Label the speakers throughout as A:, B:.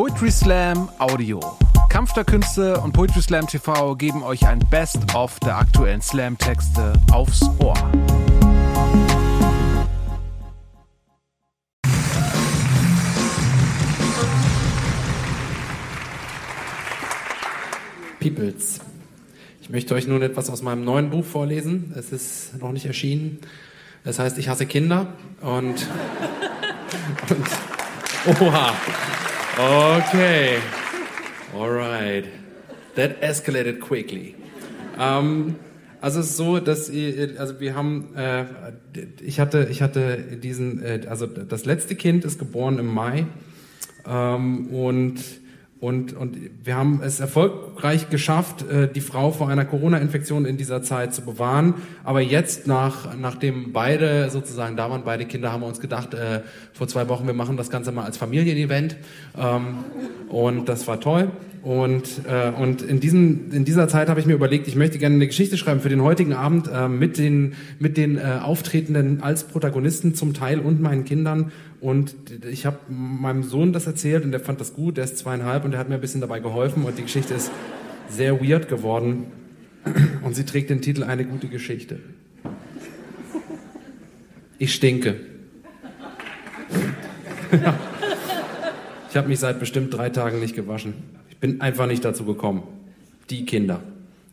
A: Poetry Slam Audio. Kampf der Künste und Poetry Slam TV geben euch ein Best-of der aktuellen Slam-Texte aufs Ohr.
B: Peoples. Ich möchte euch nun etwas aus meinem neuen Buch vorlesen. Es ist noch nicht erschienen. Es heißt Ich hasse Kinder und, und Oha. Okay. Alright. That escalated quickly. Ähm, also es ist so, dass also wir haben, äh, ich hatte, ich hatte diesen, äh, also das letzte Kind ist geboren im Mai ähm, und und, und wir haben es erfolgreich geschafft, äh, die Frau vor einer Corona-Infektion in dieser Zeit zu bewahren. Aber jetzt, nach, nachdem beide sozusagen da waren, beide Kinder, haben wir uns gedacht, äh, vor zwei Wochen, wir machen das Ganze mal als Familienevent. Ähm, und das war toll. Und, äh, und in, diesem, in dieser Zeit habe ich mir überlegt, ich möchte gerne eine Geschichte schreiben für den heutigen Abend äh, mit den, mit den äh, Auftretenden als Protagonisten zum Teil und meinen Kindern. Und ich habe meinem Sohn das erzählt und der fand das gut, der ist zweieinhalb und der hat mir ein bisschen dabei geholfen und die Geschichte ist sehr weird geworden. Und sie trägt den Titel Eine gute Geschichte. Ich stinke. Ich habe mich seit bestimmt drei Tagen nicht gewaschen. Bin einfach nicht dazu gekommen. Die Kinder.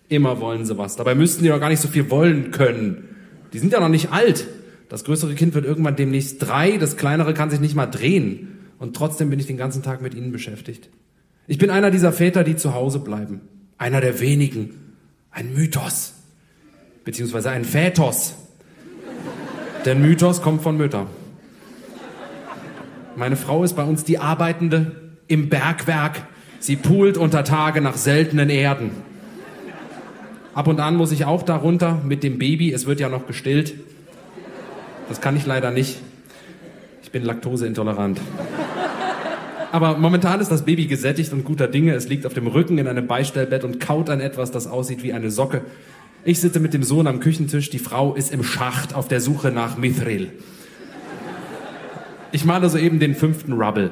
B: Immer wollen sie was. Dabei müssten die doch gar nicht so viel wollen können. Die sind ja noch nicht alt. Das größere Kind wird irgendwann demnächst drei, das kleinere kann sich nicht mal drehen. Und trotzdem bin ich den ganzen Tag mit ihnen beschäftigt. Ich bin einer dieser Väter, die zu Hause bleiben. Einer der wenigen. Ein Mythos. Beziehungsweise ein Vätos. Denn Mythos kommt von Mütter. Meine Frau ist bei uns die Arbeitende im Bergwerk Sie poolt unter Tage nach seltenen Erden. Ab und an muss ich auch darunter mit dem Baby. Es wird ja noch gestillt. Das kann ich leider nicht. Ich bin laktoseintolerant. Aber momentan ist das Baby gesättigt und guter Dinge. Es liegt auf dem Rücken in einem Beistellbett und kaut an etwas, das aussieht wie eine Socke. Ich sitze mit dem Sohn am Küchentisch. Die Frau ist im Schacht auf der Suche nach Mithril. Ich male soeben den fünften Rubble.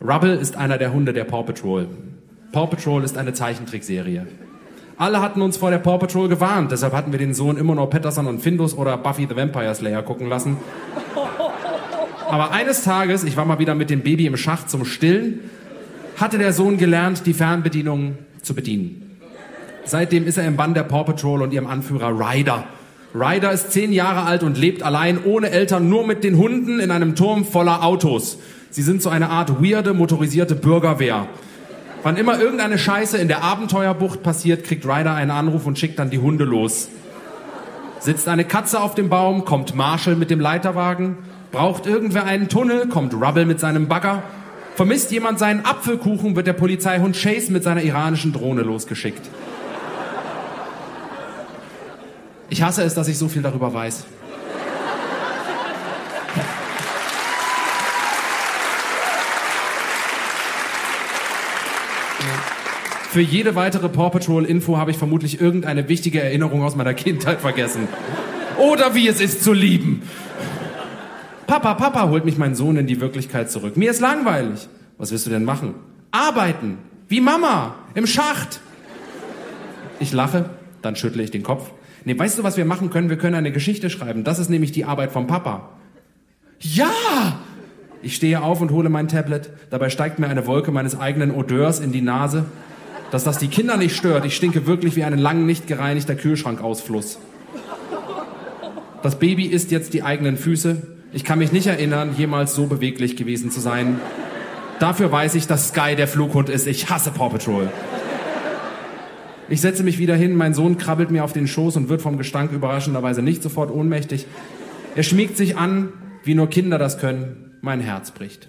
B: Rubble ist einer der Hunde der Paw Patrol. Paw Patrol ist eine Zeichentrickserie. Alle hatten uns vor der Paw Patrol gewarnt, deshalb hatten wir den Sohn immer nur Patterson und Findus oder Buffy the Vampire Slayer gucken lassen. Aber eines Tages, ich war mal wieder mit dem Baby im Schacht zum Stillen, hatte der Sohn gelernt, die Fernbedienung zu bedienen. Seitdem ist er im Bann der Paw Patrol und ihrem Anführer Ryder. Ryder ist zehn Jahre alt und lebt allein, ohne Eltern, nur mit den Hunden in einem Turm voller Autos. Sie sind so eine Art weirde motorisierte Bürgerwehr. Wann immer irgendeine Scheiße in der Abenteuerbucht passiert, kriegt Ryder einen Anruf und schickt dann die Hunde los. Sitzt eine Katze auf dem Baum, kommt Marshall mit dem Leiterwagen. Braucht irgendwer einen Tunnel, kommt Rubble mit seinem Bagger. Vermisst jemand seinen Apfelkuchen, wird der Polizeihund Chase mit seiner iranischen Drohne losgeschickt. Ich hasse es, dass ich so viel darüber weiß. Für jede weitere Paw Patrol Info habe ich vermutlich irgendeine wichtige Erinnerung aus meiner Kindheit vergessen. Oder wie es ist zu lieben. Papa, Papa, holt mich mein Sohn in die Wirklichkeit zurück. Mir ist langweilig. Was willst du denn machen? Arbeiten. Wie Mama. Im Schacht. Ich lache, dann schüttle ich den Kopf. Nee, weißt du, was wir machen können? Wir können eine Geschichte schreiben. Das ist nämlich die Arbeit vom Papa. Ja! Ich stehe auf und hole mein Tablet. Dabei steigt mir eine Wolke meines eigenen Odeurs in die Nase dass das die Kinder nicht stört. Ich stinke wirklich wie ein lang nicht gereinigter Kühlschrankausfluss. Das Baby isst jetzt die eigenen Füße. Ich kann mich nicht erinnern, jemals so beweglich gewesen zu sein. Dafür weiß ich, dass Sky der Flughund ist. Ich hasse Paw Patrol. Ich setze mich wieder hin, mein Sohn krabbelt mir auf den Schoß und wird vom Gestank überraschenderweise nicht sofort ohnmächtig. Er schmiegt sich an, wie nur Kinder das können. Mein Herz bricht.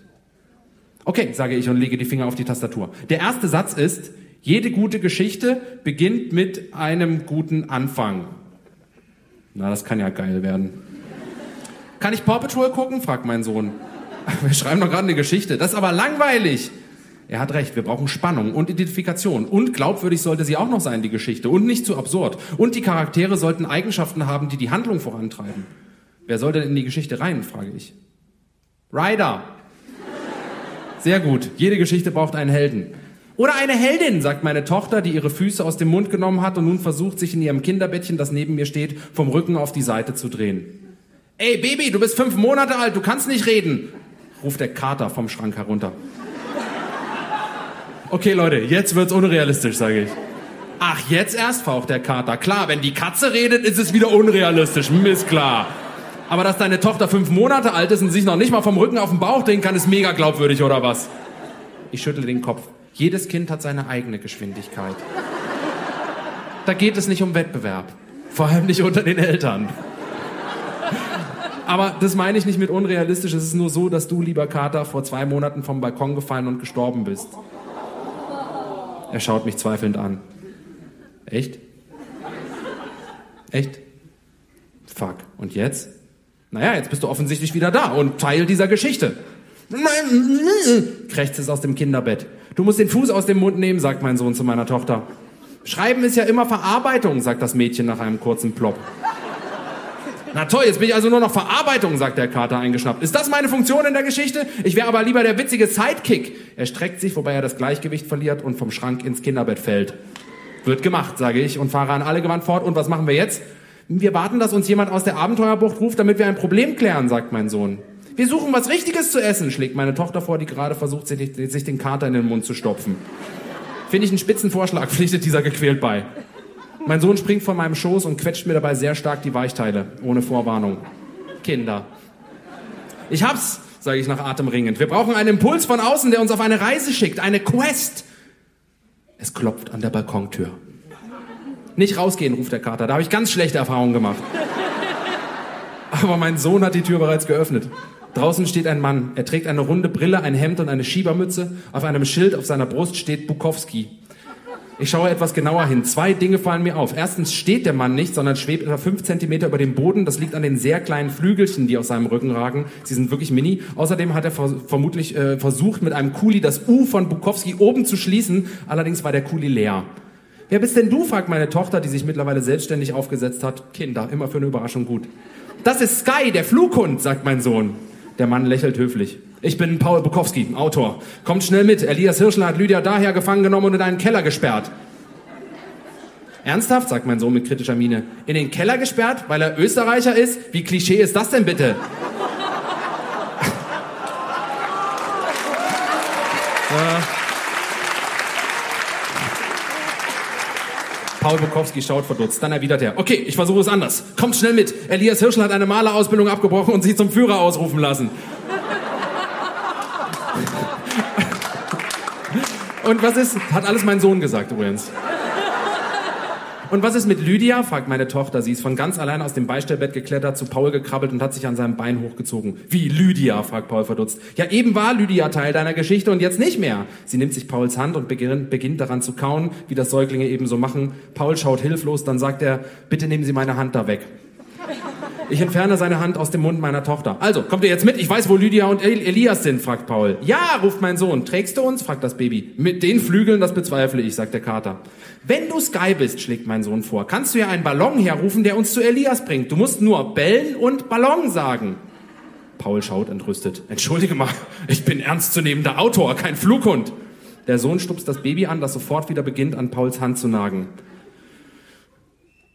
B: Okay, sage ich und lege die Finger auf die Tastatur. Der erste Satz ist, jede gute Geschichte beginnt mit einem guten Anfang. Na, das kann ja geil werden. Kann ich Paw Patrol gucken? fragt mein Sohn. Wir schreiben doch gerade eine Geschichte. Das ist aber langweilig. Er hat recht, wir brauchen Spannung und Identifikation. Und glaubwürdig sollte sie auch noch sein, die Geschichte. Und nicht zu absurd. Und die Charaktere sollten Eigenschaften haben, die die Handlung vorantreiben. Wer soll denn in die Geschichte rein, frage ich. Ryder. Sehr gut. Jede Geschichte braucht einen Helden. Oder eine Heldin, sagt meine Tochter, die ihre Füße aus dem Mund genommen hat und nun versucht, sich in ihrem Kinderbettchen, das neben mir steht, vom Rücken auf die Seite zu drehen. Ey, Baby, du bist fünf Monate alt, du kannst nicht reden, ruft der Kater vom Schrank herunter. Okay, Leute, jetzt wird's unrealistisch, sage ich. Ach, jetzt erst, faucht der Kater. Klar, wenn die Katze redet, ist es wieder unrealistisch. Mist klar. Aber dass deine Tochter fünf Monate alt ist und sich noch nicht mal vom Rücken auf den Bauch drehen kann, ist mega glaubwürdig, oder was? Ich schüttle den Kopf. Jedes Kind hat seine eigene Geschwindigkeit. Da geht es nicht um Wettbewerb. Vor allem nicht unter den Eltern. Aber das meine ich nicht mit unrealistisch. Es ist nur so, dass du, lieber Kater, vor zwei Monaten vom Balkon gefallen und gestorben bist. Er schaut mich zweifelnd an. Echt? Echt? Fuck. Und jetzt? Naja, jetzt bist du offensichtlich wieder da und Teil dieser Geschichte. Krächzt es aus dem Kinderbett. Du musst den Fuß aus dem Mund nehmen, sagt mein Sohn zu meiner Tochter. Schreiben ist ja immer Verarbeitung, sagt das Mädchen nach einem kurzen Plopp. Na toll, jetzt bin ich also nur noch Verarbeitung, sagt der Kater eingeschnappt. Ist das meine Funktion in der Geschichte? Ich wäre aber lieber der witzige Sidekick. Er streckt sich, wobei er das Gleichgewicht verliert und vom Schrank ins Kinderbett fällt. Wird gemacht, sage ich und fahre an alle Gewand fort. Und was machen wir jetzt? Wir warten, dass uns jemand aus der Abenteuerbucht ruft, damit wir ein Problem klären, sagt mein Sohn. Wir suchen was Richtiges zu essen, schlägt meine Tochter vor, die gerade versucht, sich den Kater in den Mund zu stopfen. Finde ich einen spitzen Vorschlag, pflichtet dieser gequält bei. Mein Sohn springt von meinem Schoß und quetscht mir dabei sehr stark die Weichteile, ohne Vorwarnung. Kinder. Ich hab's, sage ich nach Atem ringend. Wir brauchen einen Impuls von außen, der uns auf eine Reise schickt, eine Quest. Es klopft an der Balkontür. Nicht rausgehen, ruft der Kater. Da habe ich ganz schlechte Erfahrungen gemacht. Aber mein Sohn hat die Tür bereits geöffnet. Draußen steht ein Mann. Er trägt eine runde Brille, ein Hemd und eine Schiebermütze. Auf einem Schild auf seiner Brust steht Bukowski. Ich schaue etwas genauer hin. Zwei Dinge fallen mir auf. Erstens steht der Mann nicht, sondern schwebt etwa fünf Zentimeter über dem Boden. Das liegt an den sehr kleinen Flügelchen, die aus seinem Rücken ragen. Sie sind wirklich mini. Außerdem hat er vermutlich äh, versucht, mit einem Kuli das U von Bukowski oben zu schließen. Allerdings war der Kuli leer. Wer bist denn du? fragt meine Tochter, die sich mittlerweile selbstständig aufgesetzt hat. Kinder, immer für eine Überraschung gut. Das ist Sky, der Flughund, sagt mein Sohn. Der Mann lächelt höflich. Ich bin Paul Bukowski, Autor. Kommt schnell mit. Elias Hirschler hat Lydia daher gefangen genommen und in einen Keller gesperrt. Ernsthaft, sagt mein Sohn mit kritischer Miene. In den Keller gesperrt, weil er Österreicher ist? Wie Klischee ist das denn bitte? Paul Bukowski schaut verdutzt. Dann erwidert er, okay, ich versuche es anders. Kommt schnell mit. Elias Hirschel hat eine Malerausbildung abgebrochen und sich zum Führer ausrufen lassen. Und was ist, hat alles mein Sohn gesagt übrigens. Und was ist mit Lydia? fragt meine Tochter. Sie ist von ganz allein aus dem Beistellbett geklettert, zu Paul gekrabbelt und hat sich an seinem Bein hochgezogen. Wie Lydia? fragt Paul verdutzt. Ja, eben war Lydia Teil deiner Geschichte und jetzt nicht mehr. Sie nimmt sich Pauls Hand und beginnt, daran zu kauen, wie das Säuglinge eben so machen. Paul schaut hilflos, dann sagt er, bitte nehmen Sie meine Hand da weg. Ich entferne seine Hand aus dem Mund meiner Tochter. Also, kommt ihr jetzt mit? Ich weiß, wo Lydia und Elias sind, fragt Paul. Ja, ruft mein Sohn. Trägst du uns? fragt das Baby. Mit den Flügeln, das bezweifle ich, sagt der Kater. Wenn du Sky bist, schlägt mein Sohn vor, kannst du ja einen Ballon herrufen, der uns zu Elias bringt. Du musst nur bellen und Ballon sagen. Paul schaut entrüstet. Entschuldige mal, ich bin ernstzunehmender Autor, kein Flughund. Der Sohn stupst das Baby an, das sofort wieder beginnt, an Pauls Hand zu nagen.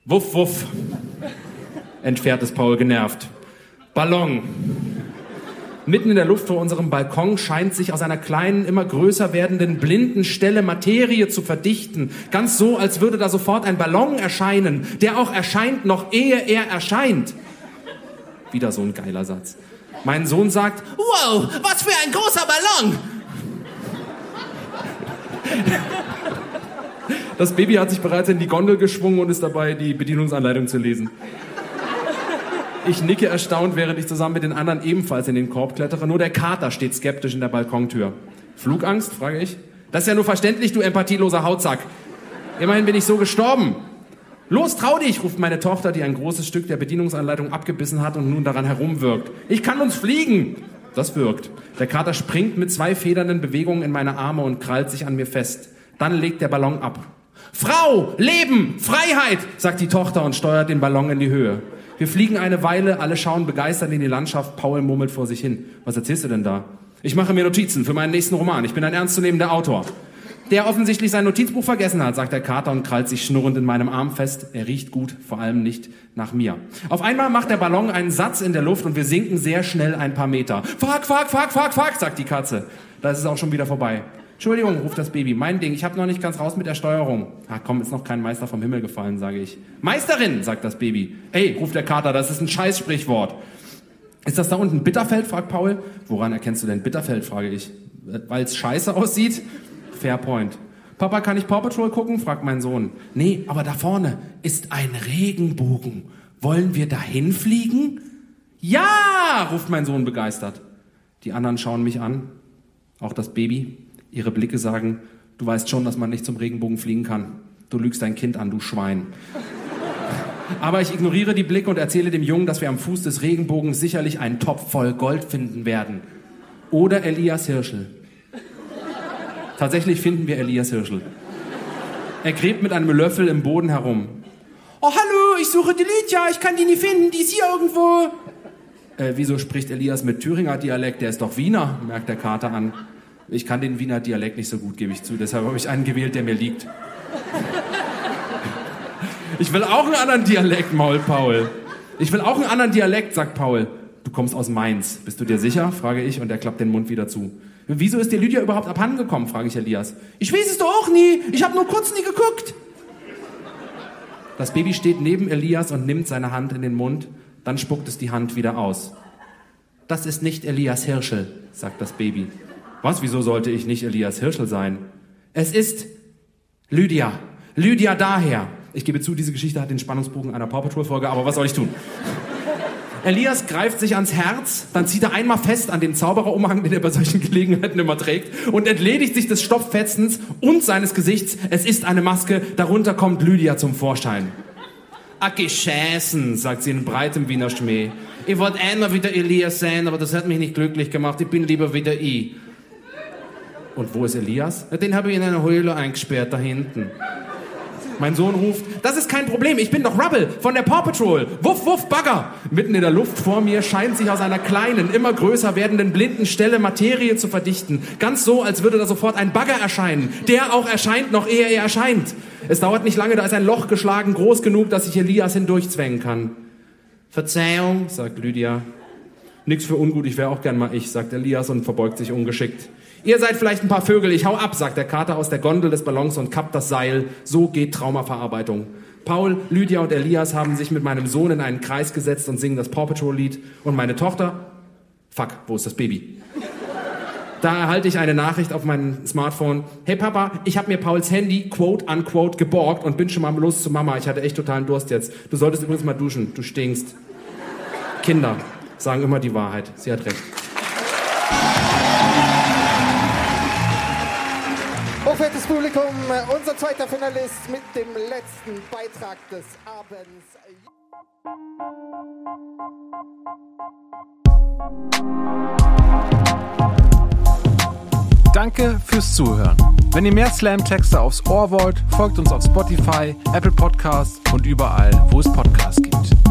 B: Wuff, wuff entfährt es Paul genervt. Ballon. Mitten in der Luft vor unserem Balkon scheint sich aus einer kleinen, immer größer werdenden blinden Stelle Materie zu verdichten. Ganz so, als würde da sofort ein Ballon erscheinen, der auch erscheint, noch ehe er erscheint. Wieder so ein geiler Satz. Mein Sohn sagt, wow, was für ein großer Ballon! Das Baby hat sich bereits in die Gondel geschwungen und ist dabei, die Bedienungsanleitung zu lesen. Ich nicke erstaunt, während ich zusammen mit den anderen ebenfalls in den Korb klettere. Nur der Kater steht skeptisch in der Balkontür. Flugangst? frage ich. Das ist ja nur verständlich, du empathieloser Hautsack. Immerhin bin ich so gestorben. Los, trau dich, ruft meine Tochter, die ein großes Stück der Bedienungsanleitung abgebissen hat und nun daran herumwirkt. Ich kann uns fliegen. Das wirkt. Der Kater springt mit zwei federnden Bewegungen in meine Arme und krallt sich an mir fest. Dann legt der Ballon ab. Frau, Leben, Freiheit, sagt die Tochter und steuert den Ballon in die Höhe. Wir fliegen eine Weile, alle schauen begeistert in die Landschaft. Paul murmelt vor sich hin. Was erzählst du denn da? Ich mache mir Notizen für meinen nächsten Roman. Ich bin ein ernstzunehmender Autor. Der offensichtlich sein Notizbuch vergessen hat, sagt der Kater und krallt sich schnurrend in meinem Arm fest. Er riecht gut, vor allem nicht nach mir. Auf einmal macht der Ballon einen Satz in der Luft und wir sinken sehr schnell ein paar Meter. Fuck, fuck, fuck, fuck, fuck, sagt die Katze. Da ist es auch schon wieder vorbei. Entschuldigung, ruft das Baby. Mein Ding, ich habe noch nicht ganz raus mit der Steuerung. Ach komm, ist noch kein Meister vom Himmel gefallen, sage ich. Meisterin, sagt das Baby. Ey, ruft der Kater, das ist ein Scheißsprichwort. Ist das da unten Bitterfeld? fragt Paul. Woran erkennst du denn Bitterfeld? frage ich. Weil es scheiße aussieht? Fair point. Papa, kann ich Paw Patrol gucken? fragt mein Sohn. Nee, aber da vorne ist ein Regenbogen. Wollen wir dahin fliegen? Ja, ruft mein Sohn begeistert. Die anderen schauen mich an, auch das Baby. Ihre Blicke sagen, du weißt schon, dass man nicht zum Regenbogen fliegen kann. Du lügst dein Kind an, du Schwein. Aber ich ignoriere die Blicke und erzähle dem Jungen, dass wir am Fuß des Regenbogens sicherlich einen Topf voll Gold finden werden. Oder Elias Hirschel. Tatsächlich finden wir Elias Hirschel. Er gräbt mit einem Löffel im Boden herum. Oh, hallo, ich suche die Lydia, ich kann die nie finden, die ist hier irgendwo. Äh, wieso spricht Elias mit Thüringer Dialekt? Der ist doch Wiener, merkt der Kater an. Ich kann den Wiener Dialekt nicht so gut, gebe ich zu. Deshalb habe ich einen gewählt, der mir liegt. Ich will auch einen anderen Dialekt, Maul Paul. Ich will auch einen anderen Dialekt, sagt Paul. Du kommst aus Mainz. Bist du dir sicher? frage ich und er klappt den Mund wieder zu. Wieso ist dir Lydia überhaupt abhandengekommen? frage ich Elias. Ich weiß es doch auch nie. Ich habe nur kurz nie geguckt. Das Baby steht neben Elias und nimmt seine Hand in den Mund. Dann spuckt es die Hand wieder aus. Das ist nicht Elias Hirschel, sagt das Baby. Was, wieso sollte ich nicht Elias Hirschel sein? Es ist Lydia. Lydia daher. Ich gebe zu, diese Geschichte hat den Spannungsbogen einer Paw Patrol Folge, aber was soll ich tun? Elias greift sich ans Herz, dann zieht er einmal fest an dem Zaubererumhang, den er bei solchen Gelegenheiten immer trägt, und entledigt sich des Stopffetzens und seines Gesichts. Es ist eine Maske, darunter kommt Lydia zum Vorschein. Scheißen, sagt sie in breitem Wiener Schmäh. Ich wollte einmal wieder Elias sein, aber das hat mich nicht glücklich gemacht. Ich bin lieber wieder ich. Und wo ist Elias? Den habe ich in einer Höhle eingesperrt, da hinten. Mein Sohn ruft, das ist kein Problem, ich bin doch Rubble von der Paw Patrol. Wuff, wuff, Bagger. Mitten in der Luft vor mir scheint sich aus einer kleinen, immer größer werdenden blinden Stelle Materie zu verdichten. Ganz so, als würde da sofort ein Bagger erscheinen, der auch erscheint, noch ehe er erscheint. Es dauert nicht lange, da ist ein Loch geschlagen, groß genug, dass ich Elias hindurchzwängen kann. Verzeihung, sagt Lydia. Nix für ungut, ich wäre auch gern mal ich, sagt Elias und verbeugt sich ungeschickt. Ihr seid vielleicht ein paar Vögel, ich hau ab, sagt der Kater aus der Gondel des Ballons und kappt das Seil. So geht Traumaverarbeitung. Paul, Lydia und Elias haben sich mit meinem Sohn in einen Kreis gesetzt und singen das Paw Patrol Lied. Und meine Tochter, fuck, wo ist das Baby? Da erhalte ich eine Nachricht auf mein Smartphone. Hey Papa, ich habe mir Pauls Handy quote unquote geborgt und bin schon mal los zu Mama. Ich hatte echt totalen Durst jetzt. Du solltest übrigens mal duschen. Du stinkst. Kinder sagen immer die Wahrheit. Sie hat recht.
C: Hochwertiges Publikum, unser zweiter Finalist mit dem letzten Beitrag des Abends.
A: Danke fürs Zuhören. Wenn ihr mehr Slam-Texte aufs Ohr wollt, folgt uns auf Spotify, Apple Podcasts und überall, wo es Podcasts gibt.